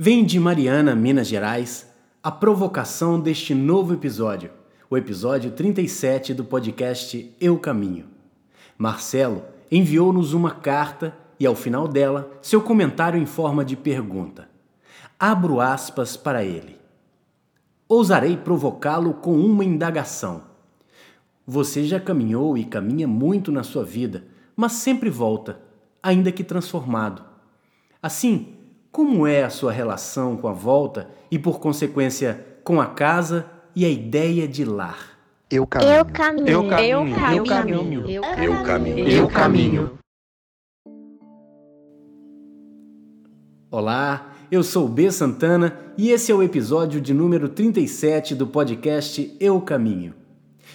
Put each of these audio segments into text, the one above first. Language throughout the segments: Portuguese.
Vem de Mariana, Minas Gerais, a provocação deste novo episódio, o episódio 37 do podcast Eu Caminho. Marcelo enviou-nos uma carta e, ao final dela, seu comentário em forma de pergunta. Abro aspas para ele. Ousarei provocá-lo com uma indagação. Você já caminhou e caminha muito na sua vida, mas sempre volta, ainda que transformado. Assim, como é a sua relação com a volta e, por consequência, com a casa e a ideia de lar? Eu caminho. Eu caminho. Eu caminho. Eu Eu caminho. caminho. Eu caminho. Eu caminho. Olá, eu sou B Santana e esse é o episódio de número 37 do podcast Eu Caminho.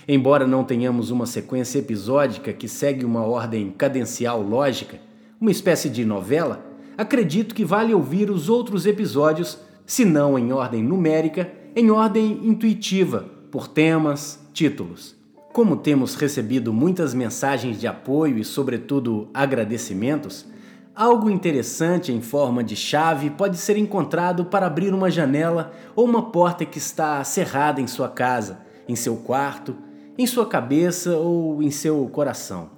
Embora não tenhamos uma sequência episódica que segue uma ordem cadencial lógica, uma espécie de novela, acredito que vale ouvir os outros episódios, se não em ordem numérica, em ordem intuitiva, por temas, títulos. Como temos recebido muitas mensagens de apoio e, sobretudo, agradecimentos, algo interessante em forma de chave pode ser encontrado para abrir uma janela ou uma porta que está cerrada em sua casa, em seu quarto, em sua cabeça ou em seu coração.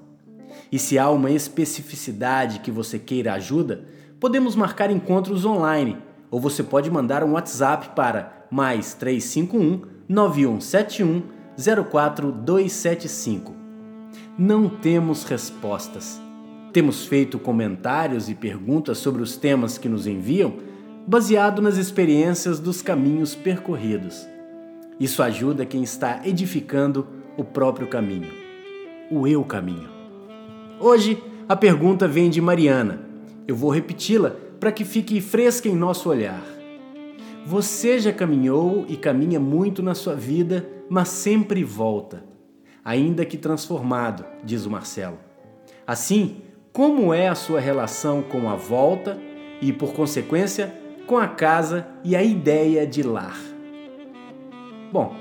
E se há uma especificidade que você queira ajuda, podemos marcar encontros online ou você pode mandar um WhatsApp para mais 351 9171 04275. Não temos respostas. Temos feito comentários e perguntas sobre os temas que nos enviam, baseado nas experiências dos caminhos percorridos. Isso ajuda quem está edificando o próprio caminho, o eu caminho. Hoje a pergunta vem de Mariana. Eu vou repeti-la para que fique fresca em nosso olhar. Você já caminhou e caminha muito na sua vida, mas sempre volta, ainda que transformado, diz o Marcelo. Assim, como é a sua relação com a volta e, por consequência, com a casa e a ideia de lar? Bom,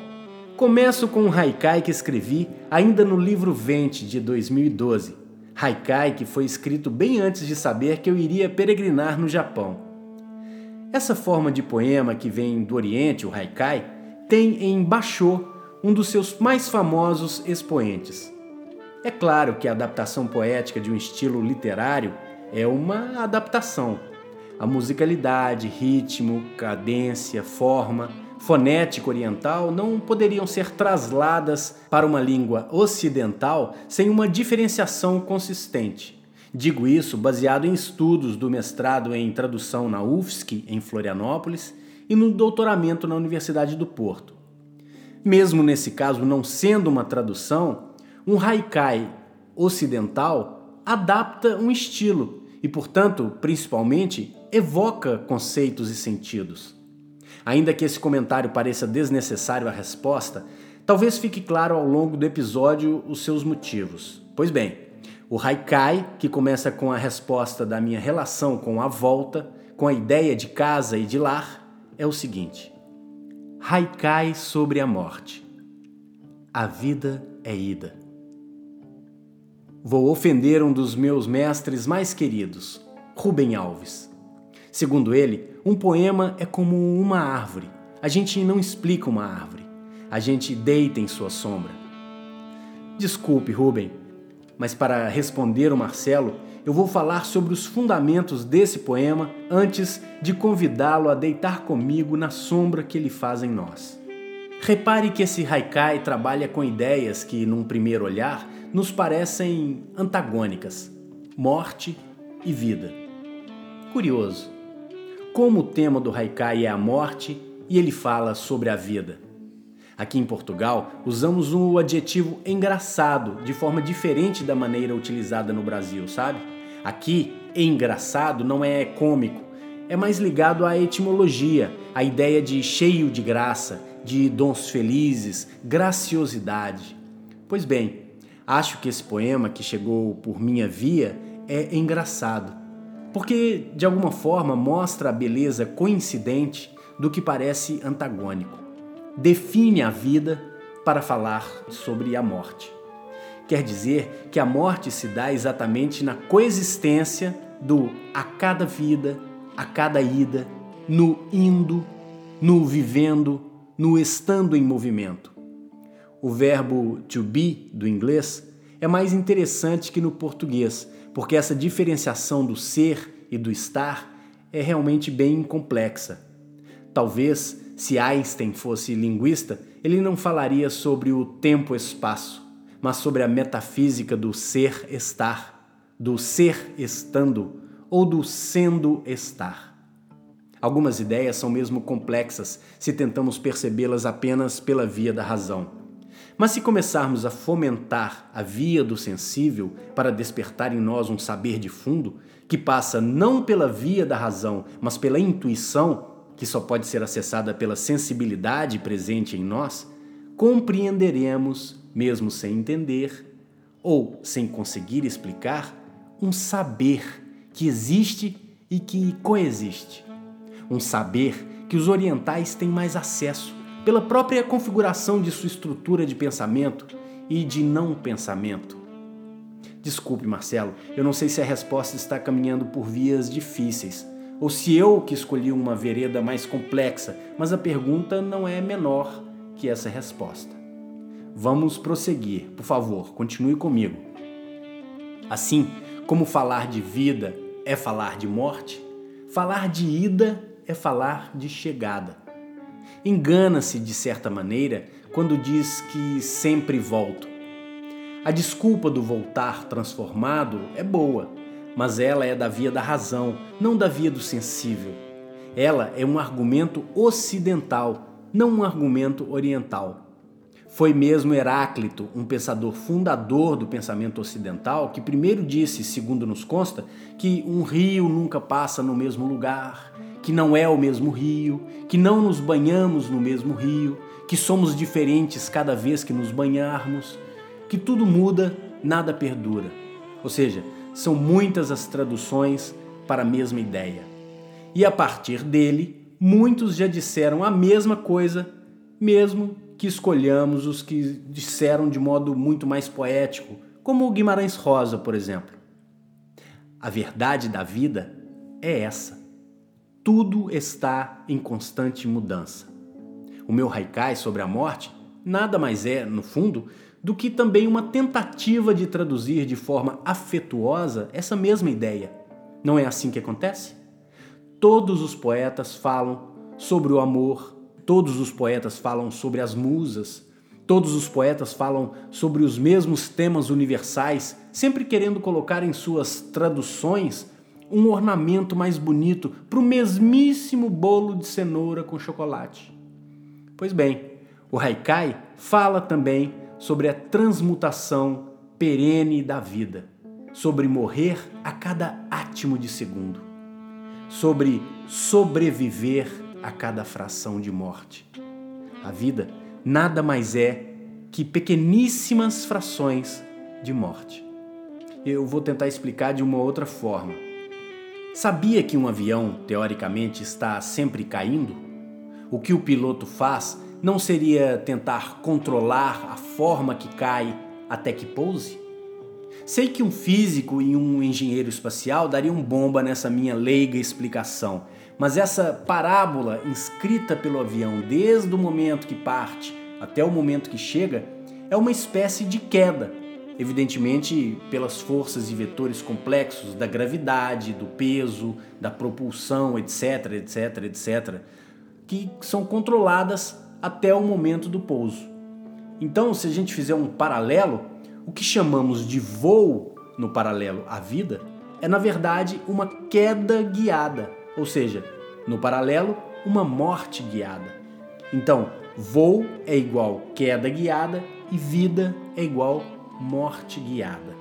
começo com um haikai que escrevi ainda no livro Vente de 2012. Haikai que foi escrito bem antes de saber que eu iria peregrinar no Japão. Essa forma de poema que vem do Oriente, o haikai, tem em Basho um dos seus mais famosos expoentes. É claro que a adaptação poética de um estilo literário é uma adaptação. A musicalidade, ritmo, cadência, forma, fonética oriental não poderiam ser trasladas para uma língua ocidental sem uma diferenciação consistente. Digo isso baseado em estudos do mestrado em tradução na UFSC, em Florianópolis, e no doutoramento na Universidade do Porto. Mesmo nesse caso não sendo uma tradução, um haikai ocidental adapta um estilo e, portanto, principalmente, evoca conceitos e sentidos. Ainda que esse comentário pareça desnecessário à resposta, talvez fique claro ao longo do episódio os seus motivos. Pois bem, o haikai, que começa com a resposta da minha relação com a volta, com a ideia de casa e de lar, é o seguinte: Haikai sobre a morte. A vida é ida. Vou ofender um dos meus mestres mais queridos, Rubem Alves. Segundo ele, um poema é como uma árvore. A gente não explica uma árvore. A gente deita em sua sombra. Desculpe, Rubem, mas para responder o Marcelo, eu vou falar sobre os fundamentos desse poema antes de convidá-lo a deitar comigo na sombra que ele faz em nós. Repare que esse haikai trabalha com ideias que, num primeiro olhar, nos parecem antagônicas: morte e vida. Curioso. Como o tema do haikai é a morte e ele fala sobre a vida. Aqui em Portugal, usamos o adjetivo engraçado de forma diferente da maneira utilizada no Brasil, sabe? Aqui, engraçado não é cômico, é mais ligado à etimologia, à ideia de cheio de graça, de dons felizes, graciosidade. Pois bem, acho que esse poema que chegou por minha via é engraçado, porque de alguma forma mostra a beleza coincidente do que parece antagônico. Define a vida para falar sobre a morte. Quer dizer que a morte se dá exatamente na coexistência do a cada vida, a cada ida no indo, no vivendo, no estando em movimento. O verbo to be do inglês é mais interessante que no português, porque essa diferenciação do ser e do estar é realmente bem complexa. Talvez, se Einstein fosse linguista, ele não falaria sobre o tempo-espaço, mas sobre a metafísica do ser-estar, do ser estando ou do sendo estar. Algumas ideias são mesmo complexas se tentamos percebê-las apenas pela via da razão. Mas se começarmos a fomentar a via do sensível para despertar em nós um saber de fundo, que passa não pela via da razão, mas pela intuição, que só pode ser acessada pela sensibilidade presente em nós, compreenderemos, mesmo sem entender ou sem conseguir explicar, um saber que existe e que coexiste. Um saber que os orientais têm mais acesso pela própria configuração de sua estrutura de pensamento e de não pensamento. Desculpe, Marcelo, eu não sei se a resposta está caminhando por vias difíceis ou se eu que escolhi uma vereda mais complexa, mas a pergunta não é menor que essa resposta. Vamos prosseguir, por favor, continue comigo. Assim como falar de vida é falar de morte, falar de ida é falar de chegada. Engana-se, de certa maneira, quando diz que sempre volto. A desculpa do voltar transformado é boa, mas ela é da via da razão, não da via do sensível. Ela é um argumento ocidental, não um argumento oriental. Foi mesmo Heráclito, um pensador fundador do pensamento ocidental, que primeiro disse, segundo nos consta, que um rio nunca passa no mesmo lugar, que não é o mesmo rio, que não nos banhamos no mesmo rio, que somos diferentes cada vez que nos banharmos, que tudo muda, nada perdura. Ou seja, são muitas as traduções para a mesma ideia. E a partir dele, muitos já disseram a mesma coisa, mesmo que escolhamos os que disseram de modo muito mais poético, como o Guimarães Rosa, por exemplo. A verdade da vida é essa tudo está em constante mudança. O meu haikai sobre a morte nada mais é, no fundo, do que também uma tentativa de traduzir de forma afetuosa essa mesma ideia. Não é assim que acontece? Todos os poetas falam sobre o amor, todos os poetas falam sobre as musas, todos os poetas falam sobre os mesmos temas universais, sempre querendo colocar em suas traduções um ornamento mais bonito para o mesmíssimo bolo de cenoura com chocolate. Pois bem, o Haikai fala também sobre a transmutação perene da vida, sobre morrer a cada átimo de segundo, sobre sobreviver a cada fração de morte. A vida nada mais é que pequeníssimas frações de morte. Eu vou tentar explicar de uma outra forma. Sabia que um avião, teoricamente, está sempre caindo? O que o piloto faz não seria tentar controlar a forma que cai até que pouse? Sei que um físico e um engenheiro espacial dariam bomba nessa minha leiga explicação, mas essa parábola inscrita pelo avião desde o momento que parte até o momento que chega é uma espécie de queda evidentemente pelas forças e vetores complexos da gravidade, do peso, da propulsão, etc, etc, etc, que são controladas até o momento do pouso. Então, se a gente fizer um paralelo, o que chamamos de voo no paralelo à vida é na verdade uma queda guiada, ou seja, no paralelo, uma morte guiada. Então, voo é igual queda guiada e vida é igual morte guiada.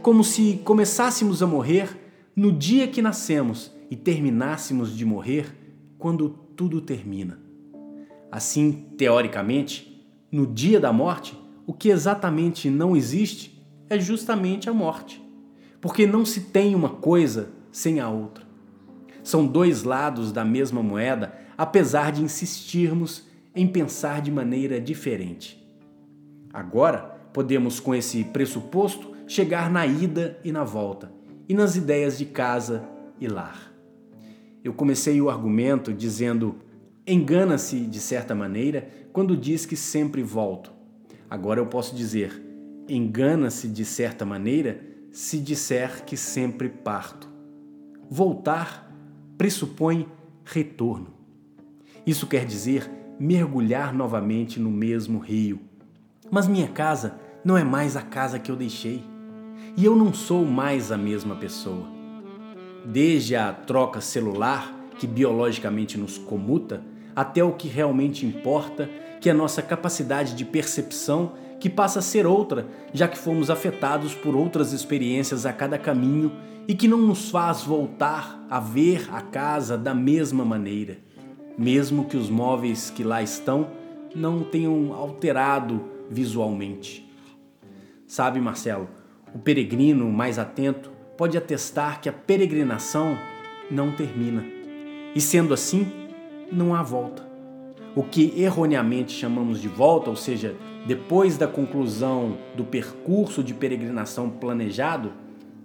Como se começássemos a morrer no dia que nascemos e terminássemos de morrer quando tudo termina. Assim, teoricamente, no dia da morte, o que exatamente não existe é justamente a morte, porque não se tem uma coisa sem a outra. São dois lados da mesma moeda, apesar de insistirmos em pensar de maneira diferente. Agora, podemos, com esse pressuposto, chegar na ida e na volta, e nas ideias de casa e lar. Eu comecei o argumento dizendo: engana-se de certa maneira quando diz que sempre volto. Agora eu posso dizer: engana-se de certa maneira se disser que sempre parto. Voltar pressupõe retorno. Isso quer dizer mergulhar novamente no mesmo rio. Mas minha casa não é mais a casa que eu deixei. E eu não sou mais a mesma pessoa. Desde a troca celular, que biologicamente nos comuta, até o que realmente importa, que é a nossa capacidade de percepção, que passa a ser outra, já que fomos afetados por outras experiências a cada caminho e que não nos faz voltar a ver a casa da mesma maneira, mesmo que os móveis que lá estão não tenham alterado visualmente. Sabe, Marcelo, o peregrino mais atento pode atestar que a peregrinação não termina. E sendo assim, não há volta. O que erroneamente chamamos de volta, ou seja, depois da conclusão do percurso de peregrinação planejado,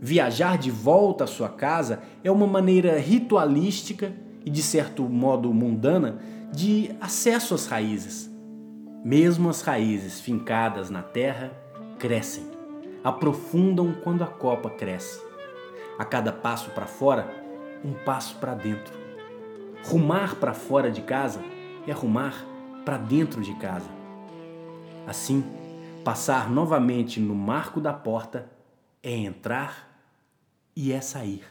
viajar de volta à sua casa é uma maneira ritualística e, de certo modo, mundana de acesso às raízes. Mesmo as raízes fincadas na terra crescem, aprofundam quando a copa cresce. A cada passo para fora, um passo para dentro. Rumar para fora de casa é rumar para dentro de casa. Assim, passar novamente no marco da porta é entrar e é sair.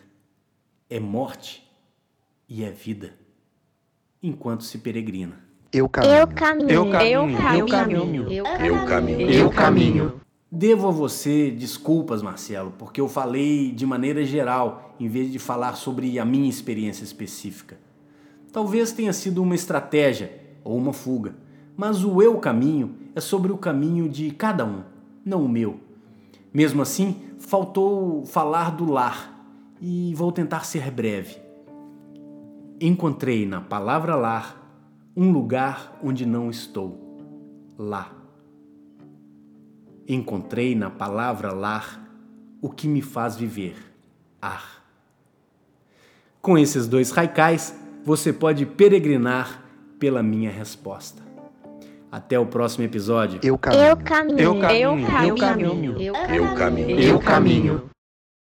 É morte e é vida, enquanto se peregrina. Eu caminho. Eu caminho. Eu caminho. Eu caminho. Eu caminho. Eu caminho. Devo a você desculpas, Marcelo, porque eu falei de maneira geral em vez de falar sobre a minha experiência específica. Talvez tenha sido uma estratégia ou uma fuga, mas o eu caminho é sobre o caminho de cada um, não o meu. Mesmo assim, faltou falar do lar e vou tentar ser breve. Encontrei na palavra lar um lugar onde não estou, lá. Encontrei na palavra lar o que me faz viver, ar. Com esses dois raicais, você pode peregrinar pela minha resposta. Até o próximo episódio. Eu caminho. Eu caminho. Eu caminho. Eu caminho. Eu caminho. Eu caminho.